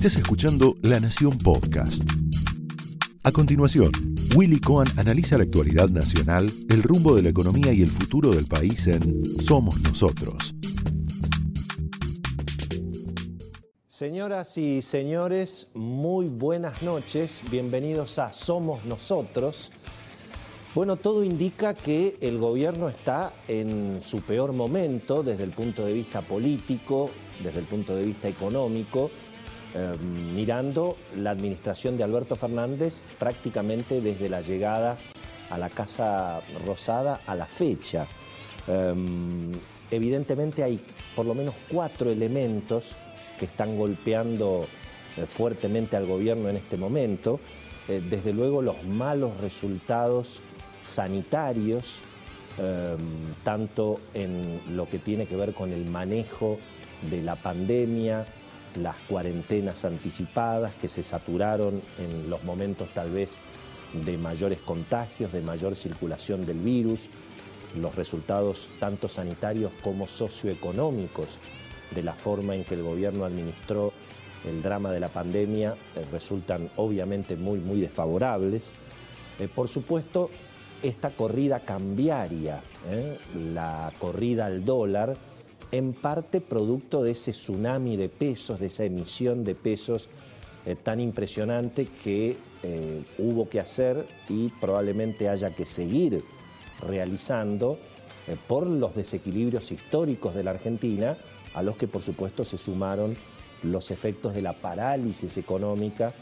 Estás escuchando La Nación Podcast. A continuación, Willy Cohen analiza la actualidad nacional, el rumbo de la economía y el futuro del país en Somos Nosotros. Señoras y señores, muy buenas noches, bienvenidos a Somos Nosotros. Bueno, todo indica que el gobierno está en su peor momento desde el punto de vista político, desde el punto de vista económico, eh, mirando la administración de Alberto Fernández prácticamente desde la llegada a la Casa Rosada a la fecha. Eh, evidentemente hay por lo menos cuatro elementos que están golpeando eh, fuertemente al gobierno en este momento. desde luego los malos resultados sanitarios, tanto en lo que tiene que ver con el manejo de la pandemia, las cuarentenas anticipadas que se saturaron en los momentos tal vez de mayores contagios, de mayor circulación del virus, los resultados tanto sanitarios como socioeconómicos de la forma en que el gobierno administró el drama de la pandemia eh, resultan obviamente muy, muy desfavorables. Eh, por supuesto, esta corrida cambiaria, ¿eh? la corrida al dólar, en parte producto de ese tsunami de pesos, de esa emisión de pesos eh, tan impresionante que eh, hubo que hacer y probablemente haya que seguir realizando eh, por los desequilibrios históricos de la Argentina, a los que por supuesto se sumaron los efectos de la parálisis económica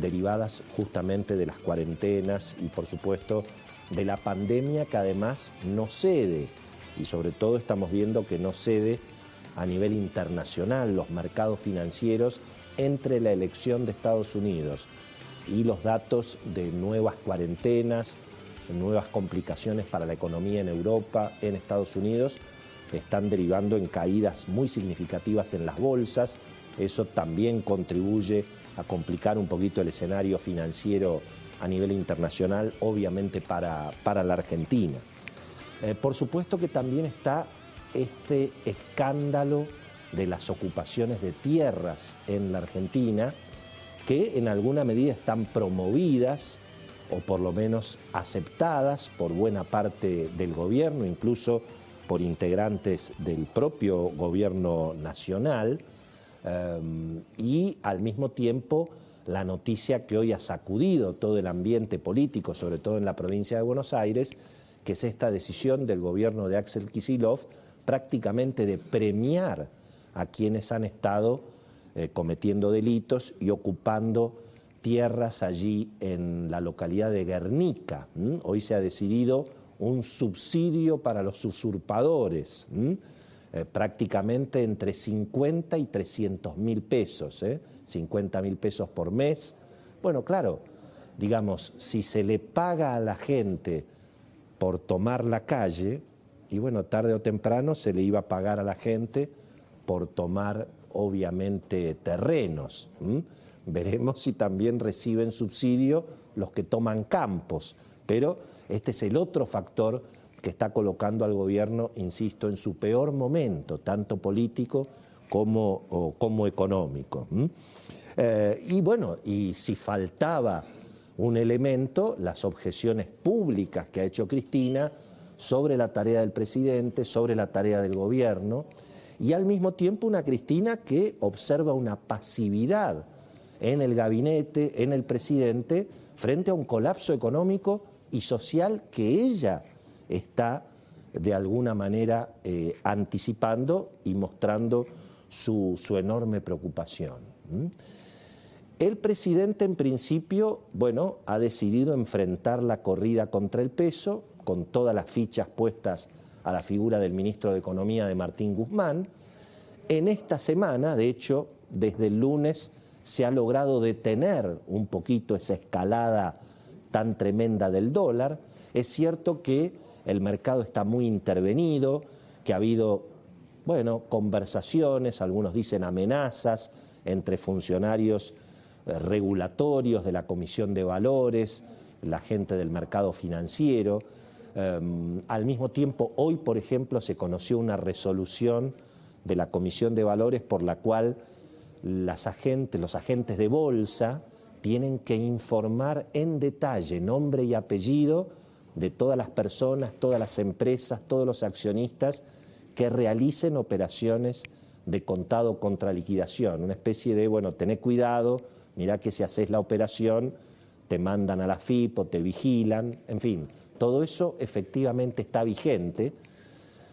derivadas justamente de las cuarentenas y por supuesto de la pandemia que además no cede y sobre todo estamos viendo que no cede a nivel internacional los mercados financieros entre la elección de Estados Unidos y los datos de nuevas cuarentenas, nuevas complicaciones para la economía en Europa, en Estados Unidos, están derivando en caídas muy significativas en las bolsas. Eso también contribuye a complicar un poquito el escenario financiero a nivel internacional, obviamente para, para la Argentina. Eh, por supuesto que también está este escándalo de las ocupaciones de tierras en la Argentina, que en alguna medida están promovidas o por lo menos aceptadas por buena parte del gobierno, incluso por integrantes del propio gobierno nacional, eh, y al mismo tiempo la noticia que hoy ha sacudido todo el ambiente político, sobre todo en la provincia de Buenos Aires, que es esta decisión del gobierno de Axel Kisilov prácticamente de premiar a quienes han estado eh, cometiendo delitos y ocupando tierras allí en la localidad de Guernica. Hoy se ha decidido un subsidio para los usurpadores, eh, prácticamente entre 50 y 300 mil pesos, 50 ¿eh? mil pesos por mes. Bueno, claro, digamos, si se le paga a la gente por tomar la calle y bueno, tarde o temprano se le iba a pagar a la gente por tomar obviamente terrenos. Veremos si también reciben subsidio los que toman campos, pero este es el otro factor que está colocando al gobierno, insisto, en su peor momento, tanto político como, como económico. Eh, y bueno, y si faltaba un elemento, las objeciones públicas que ha hecho Cristina sobre la tarea del presidente, sobre la tarea del gobierno, y al mismo tiempo una Cristina que observa una pasividad en el gabinete, en el presidente, frente a un colapso económico y social que ella está de alguna manera eh, anticipando y mostrando su, enorme preocupación. El presidente en principio, bueno, ha decidido enfrentar la corrida contra el peso con todas las fichas puestas a la figura del ministro de Economía de Martín Guzmán. En esta semana, de hecho, desde el lunes se ha logrado detener un poquito esa escalada tan tremenda del dólar. Es cierto que el mercado está muy intervenido, que ha habido, bueno, conversaciones, algunos dicen amenazas entre funcionarios regulatorios de la Comisión de Valores, la gente del mercado financiero. Em, al mismo tiempo, hoy, por ejemplo, se conoció una resolución de la Comisión de Valores por la cual las agentes, los agentes de bolsa tienen que informar en detalle nombre y apellido de todas las personas, todas las empresas, todos los accionistas que realicen operaciones de contado contra liquidación, una especie de, bueno, tené cuidado, mirá que si haces la operación te mandan a la FIP o te vigilan, en fin, todo eso efectivamente está vigente,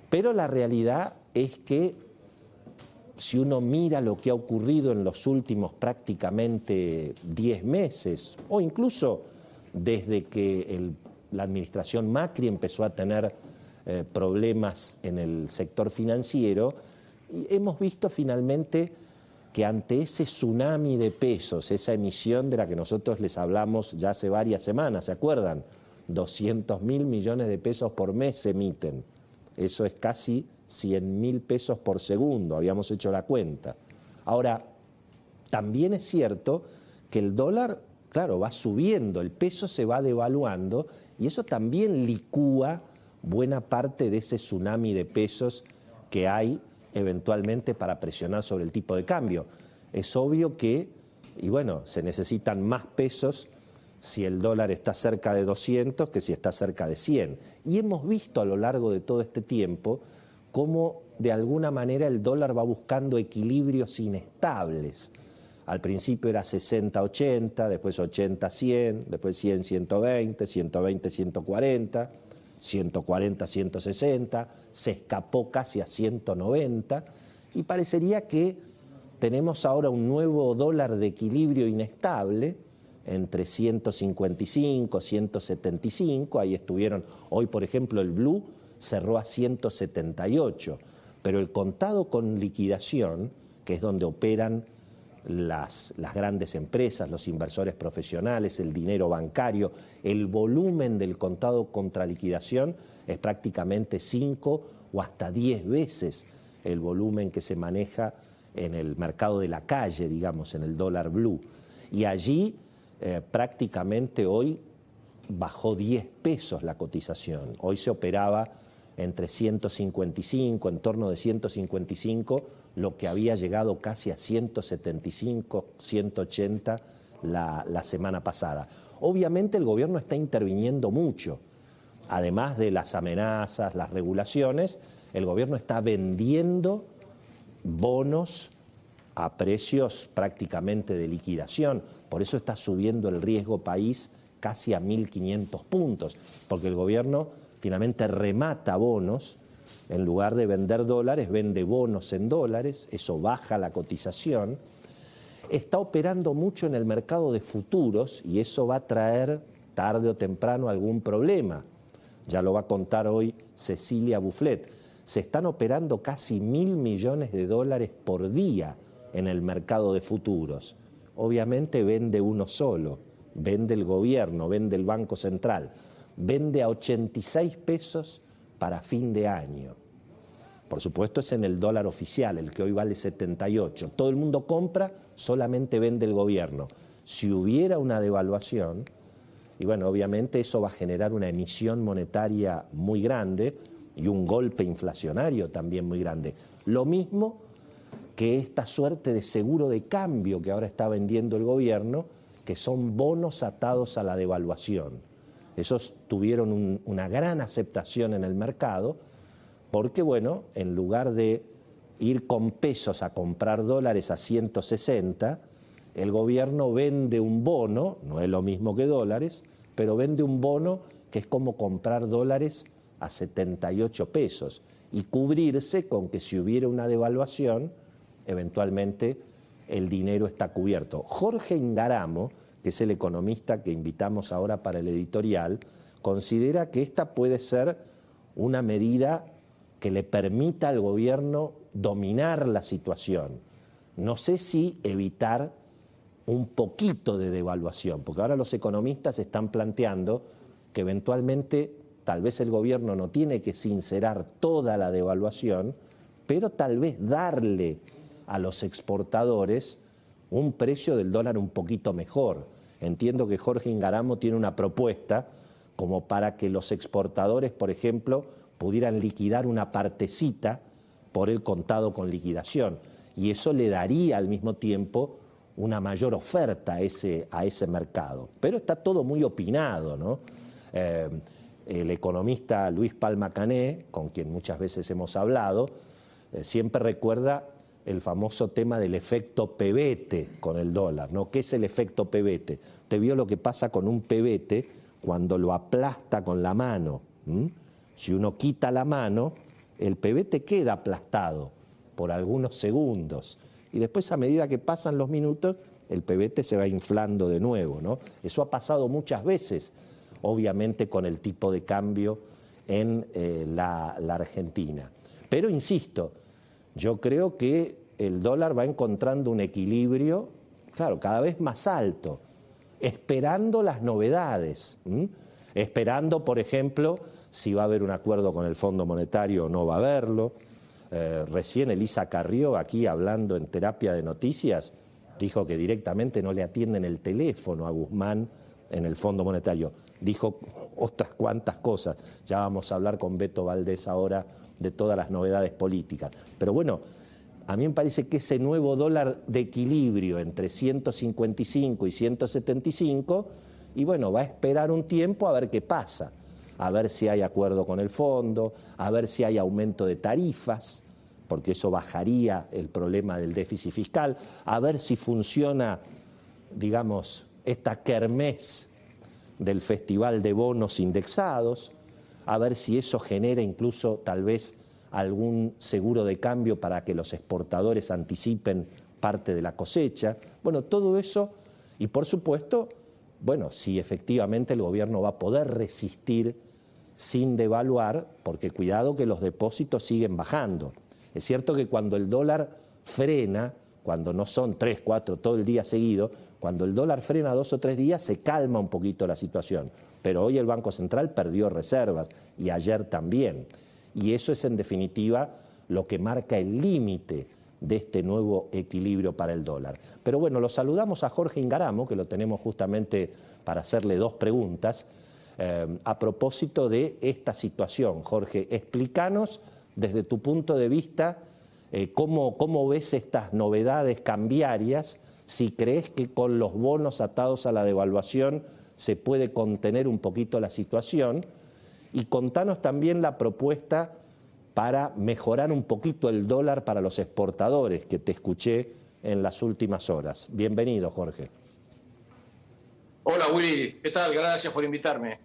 pero la realidad es que si uno mira lo que ha ocurrido en los últimos prácticamente 10 meses, o incluso desde que la administración Macri empezó a tener eh, problemas en el sector financiero, hemos visto finalmente que ante ese tsunami de pesos, esa emisión de la que nosotros les hablamos ya hace varias semanas, ¿se acuerdan? 200 mil millones de pesos por mes se emiten. Eso es casi 100 mil pesos por segundo, habíamos hecho la cuenta. Ahora, también es cierto que el dólar, claro, va subiendo, el peso se va devaluando y eso también licúa buena parte de ese tsunami de pesos que hay eventualmente para presionar sobre el tipo de cambio. Es obvio que, y bueno, se necesitan más pesos si el dólar está cerca de 200 que si está cerca de 100. Y hemos visto a lo largo de todo este tiempo cómo de alguna manera el dólar va buscando equilibrios inestables. Al principio era 60-80, después 80-100, después 100-120, 120-140, 140-160, se escapó casi a 190 y parecería que tenemos ahora un nuevo dólar de equilibrio inestable entre 155, 175, ahí estuvieron, hoy por ejemplo el blue cerró a 178, pero el contado con liquidación, que es donde operan las, grandes empresas, los inversores profesionales, el dinero bancario, el volumen del contado contra liquidación es prácticamente 5 o hasta 10 veces el volumen que se maneja en el mercado de la calle, digamos, en el dólar blue. Y allí eh, prácticamente hoy bajó 10 pesos la cotización. Hoy se operaba entre 155, en torno de 155, lo que había llegado casi a 175, 180 la, semana pasada. Obviamente el gobierno está interviniendo mucho. Además de las amenazas, las regulaciones, el gobierno está vendiendo bonos a precios prácticamente de liquidación. Por eso está subiendo el riesgo país casi a 1.500 puntos, porque el gobierno finalmente remata bonos, en lugar de vender dólares, vende bonos en dólares, eso baja la cotización, está operando mucho en el mercado de futuros y eso va a traer tarde o temprano algún problema. Ya lo va a contar hoy Cecilia Bufflet. Se están operando casi mil millones de dólares por día en el mercado de futuros. Obviamente vende uno solo, vende el gobierno, vende el Banco Central vende a 86 pesos para fin de año. Por supuesto es en el dólar oficial, el que hoy vale 78. Todo el mundo compra, solamente vende el gobierno. Si hubiera una devaluación, y bueno, obviamente eso va a generar una emisión monetaria muy grande y un golpe inflacionario también muy grande. Lo mismo que esta suerte de seguro de cambio que ahora está vendiendo el gobierno, que son bonos atados a la devaluación. Esos tuvieron una gran aceptación en el mercado porque, bueno, en lugar de ir con pesos a comprar dólares a 160, el gobierno vende un bono, no es lo mismo que dólares, pero vende un bono que es como comprar dólares a 78 pesos y cubrirse con que si hubiera una devaluación, eventualmente el dinero está cubierto. Jorge Ingaramo, que es el economista que invitamos ahora para el editorial, considera que esta puede ser una medida que le permita al gobierno dominar la situación. No sé si evitar un poquito de devaluación, porque ahora los economistas están planteando que eventualmente tal vez el gobierno no tiene que sincerar toda la devaluación, pero tal vez darle a los exportadores un precio del dólar un poquito mejor. Entiendo que Jorge Ingaramo tiene una propuesta como para que los exportadores, por ejemplo, pudieran liquidar una partecita por el contado con liquidación. y eso le daría al mismo tiempo una mayor oferta a ese, mercado. Pero está todo muy opinado, ¿no? Eh, el economista Luis Palma Cané, con quien muchas veces hemos hablado, eh, siempre recuerda el famoso tema del efecto pebete con el dólar, ¿no? ¿Qué es el efecto pebete? Usted vio lo que pasa con un pebete cuando lo aplasta con la mano. Si uno quita la mano, el pebete queda aplastado por algunos segundos y después a medida que pasan los minutos, el pebete se va inflando de nuevo, ¿no? Eso ha pasado muchas veces, obviamente con el tipo de cambio en eh, la, Argentina. Pero insisto, yo creo que el dólar va encontrando un equilibrio, claro, cada vez más alto, esperando las novedades, esperando, por ejemplo, si va a haber un acuerdo con el Fondo Monetario o no va a haberlo, eh, recién Elisa Carrió, aquí hablando en terapia de noticias, dijo que directamente no le atienden el teléfono a Guzmán en el Fondo Monetario. Dijo otras cuantas cosas. Ya vamos a hablar con Beto Valdés ahora de todas las novedades políticas. Pero bueno, a mí me parece que ese nuevo dólar de equilibrio entre 155 y 175, y bueno, va a esperar un tiempo a ver qué pasa a ver si hay acuerdo con el fondo, a ver si hay aumento de tarifas, porque eso bajaría el problema del déficit fiscal, a ver si funciona, digamos, esta kermés del festival de bonos indexados, a ver si eso genera incluso tal vez algún seguro de cambio para que los exportadores anticipen parte de la cosecha. Bueno, todo eso y por supuesto, bueno, si efectivamente el gobierno va a poder resistir sin devaluar, porque cuidado que los depósitos siguen bajando. Es cierto que cuando el dólar frena, cuando no son tres, cuatro, todo el día seguido, cuando el dólar frena dos o tres días se calma un poquito la situación. Pero hoy el Banco Central perdió reservas y ayer también. Y eso es en definitiva lo que marca el límite de este nuevo equilibrio para el dólar. Pero bueno, lo saludamos a Jorge Ingaramo, que lo tenemos justamente para hacerle dos preguntas. Eh, a propósito de esta situación. Jorge, explícanos desde tu punto de vista eh, cómo, cómo ves estas novedades cambiarias, si crees que con los bonos atados a la devaluación se puede contener un poquito la situación y contanos también la propuesta para mejorar un poquito el dólar para los exportadores que te escuché en las últimas horas. Bienvenido, Jorge. Hola Willy, ¿qué tal? Gracias por invitarme.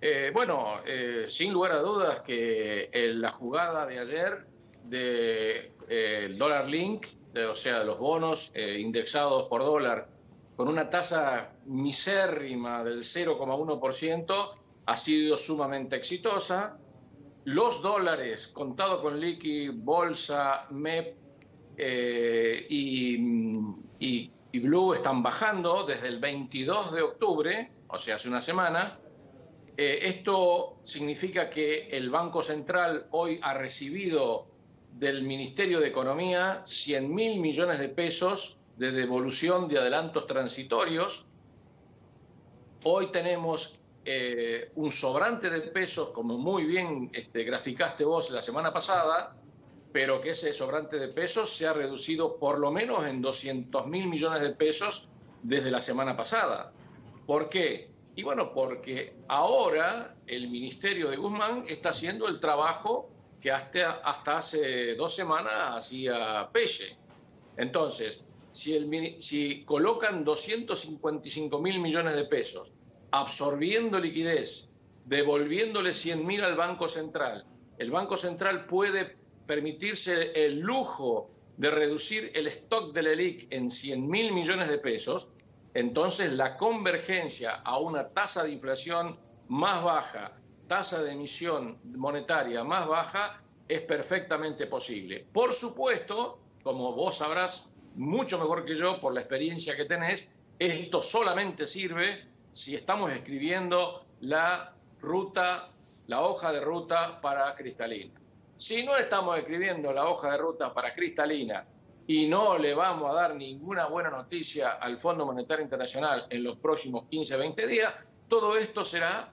Eh, bueno, eh, sin lugar a dudas que la jugada de ayer del de, dólar link, o sea, los bonos eh, indexados por dólar, con una tasa misérrima del 0,1%, ha sido sumamente exitosa. Los dólares contados con liqui, bolsa, MEP y, y Blue están bajando desde el 22 de octubre, o sea, hace una semana eh, esto significa que el Banco Central hoy ha recibido del Ministerio de Economía 100 mil millones de pesos de devolución de adelantos transitorios. Hoy tenemos eh, un sobrante de pesos, como muy bien este, graficaste vos la semana pasada, pero que ese sobrante de pesos se ha reducido por lo menos en 200 mil millones de pesos desde la semana pasada. ¿Por qué? Y bueno, porque ahora el Ministerio de Guzmán está haciendo el trabajo que hasta, hasta hace dos semanas hacía Peche. Entonces, si, el, si colocan 255 mil millones de pesos, absorbiendo liquidez, devolviéndole 100 mil al Banco Central, el Banco Central puede permitirse el lujo de reducir el stock del ELIC en 100 mil millones de pesos, entonces la convergencia a una tasa de inflación más baja, tasa de emisión monetaria más baja, es perfectamente posible. Por supuesto, como vos sabrás mucho mejor que yo por la experiencia que tenés, esto solamente sirve si estamos escribiendo la ruta, la hoja de ruta para cristalina. Si no estamos escribiendo la hoja de ruta para cristalina y no le vamos a dar ninguna buena noticia al Fondo Monetario Internacional en los próximos 15, 20 días, todo esto será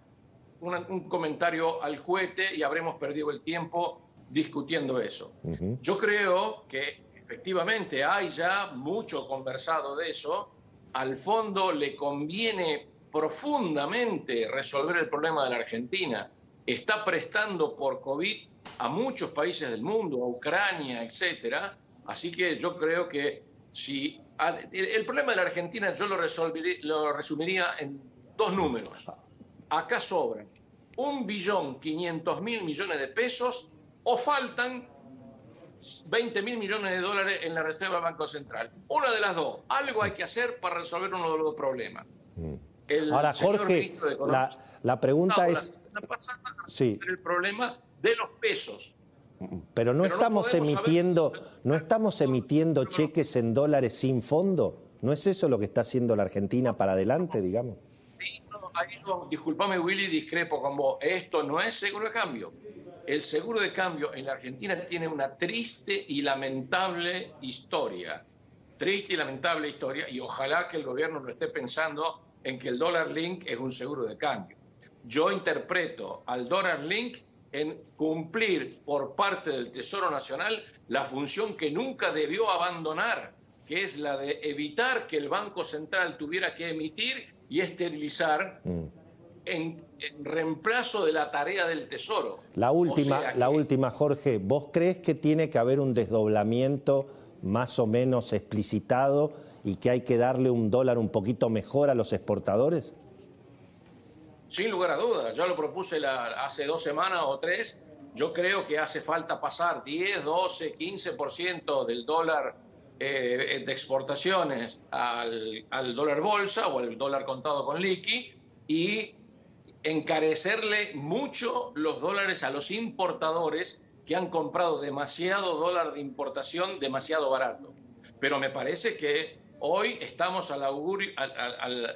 un comentario al juguete y habremos perdido el tiempo discutiendo eso. Yo creo que efectivamente hay ya mucho conversado de eso. Al fondo le conviene profundamente resolver el problema de la Argentina. Está prestando por COVID a muchos países del mundo, a Ucrania, etcétera. Así que yo creo que si el problema de la Argentina yo lo, lo resumiría en dos números. Acá sobran un billón 500 mil millones de pesos o faltan 20 mil millones de dólares en la reserva del Banco Central. Una de las dos. Algo hay que hacer para resolver uno de los dos problemas. Mm. Ahora, Jorge, la, pregunta es... sí. el problema de los pesos. Pero no estamos emitiendo, no estamos emitiendo cheques en dólares sin fondo. ¿No es eso lo que está haciendo la Argentina para adelante, digamos? Disculpame Willy, discrepo con vos. Esto no es seguro de cambio. El seguro de cambio en la Argentina tiene una triste y lamentable historia. Triste y lamentable historia, y ojalá que el gobierno no esté pensando en que el dólar link es un seguro de cambio. Yo interpreto al dólar link en cumplir por parte del Tesoro Nacional la función que nunca debió abandonar, que es la de evitar que el Banco Central tuviera que emitir y esterilizar mm. en, reemplazo de la tarea del Tesoro. La última, la última, Jorge, ¿vos crees que tiene que haber un desdoblamiento más o menos explicitado y que hay que darle un dólar un poquito mejor a los exportadores? Sin lugar a dudas, ya lo propuse hace dos semanas o tres. Yo creo que hace falta pasar 10, 12, 15% del dólar eh, de exportaciones al, dólar bolsa o al dólar contado con liqui y encarecerle mucho los dólares a los importadores que han comprado demasiado dólar de importación demasiado barato. Pero me parece que hoy estamos al augurio,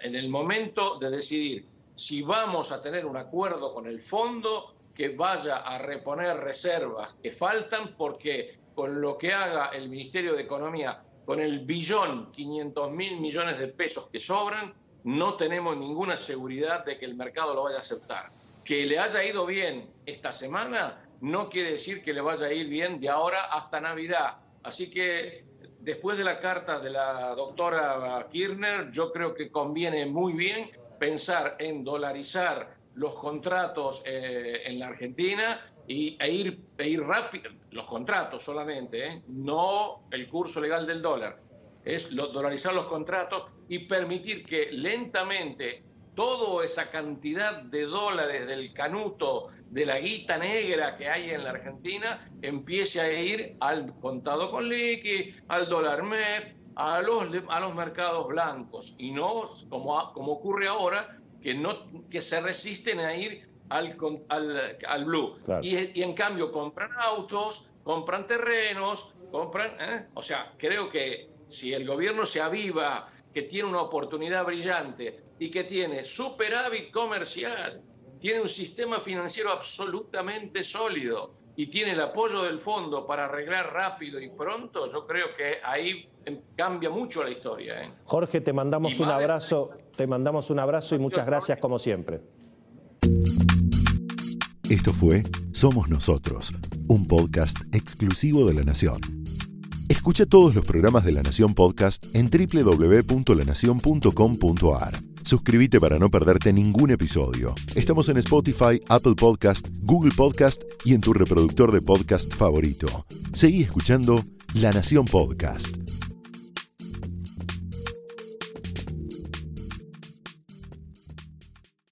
en el momento de decidir si vamos a tener un acuerdo con el fondo que vaya a reponer reservas que faltan porque con lo que haga el Ministerio de Economía, con el billón 500 mil millones de pesos que sobran, no tenemos ninguna seguridad de que el mercado lo vaya a aceptar. Que le haya ido bien esta semana no quiere decir que le vaya a ir bien de ahora hasta Navidad. Así que después de la carta de la doctora Kirchner, yo creo que conviene muy bien pensar en dolarizar los contratos eh, en la Argentina y, e, ir, e ir rápido, los contratos solamente, ¿eh? no el curso legal del dólar, es dolarizar los contratos y permitir que lentamente toda esa cantidad de dólares del canuto, de la guita negra que hay en la Argentina, empiece a ir al contado con liqui, al dólar MEP, a los, a los mercados blancos, y no como, como ocurre ahora, que, no, que se resisten a ir al, al, blue. Y, en cambio compran autos, compran terrenos, compran... ¿eh? O sea, creo que si el gobierno se aviva, que tiene una oportunidad brillante y que tiene superávit comercial, tiene un sistema financiero absolutamente sólido y tiene el apoyo del fondo para arreglar rápido y pronto, yo creo que ahí cambia mucho la historia. ¿eh? Jorge, te mandamos un abrazo, te mandamos un abrazo y muchas gracias como siempre. Esto fue Somos Nosotros, un podcast exclusivo de La Nación. Escucha todos los programas de La Nación Podcast en www.lanacion.com.ar. Suscríbete para no perderte ningún episodio. Estamos en Spotify, Apple Podcast, Google Podcast y en tu reproductor de podcast favorito. Seguí escuchando La Nación Podcast.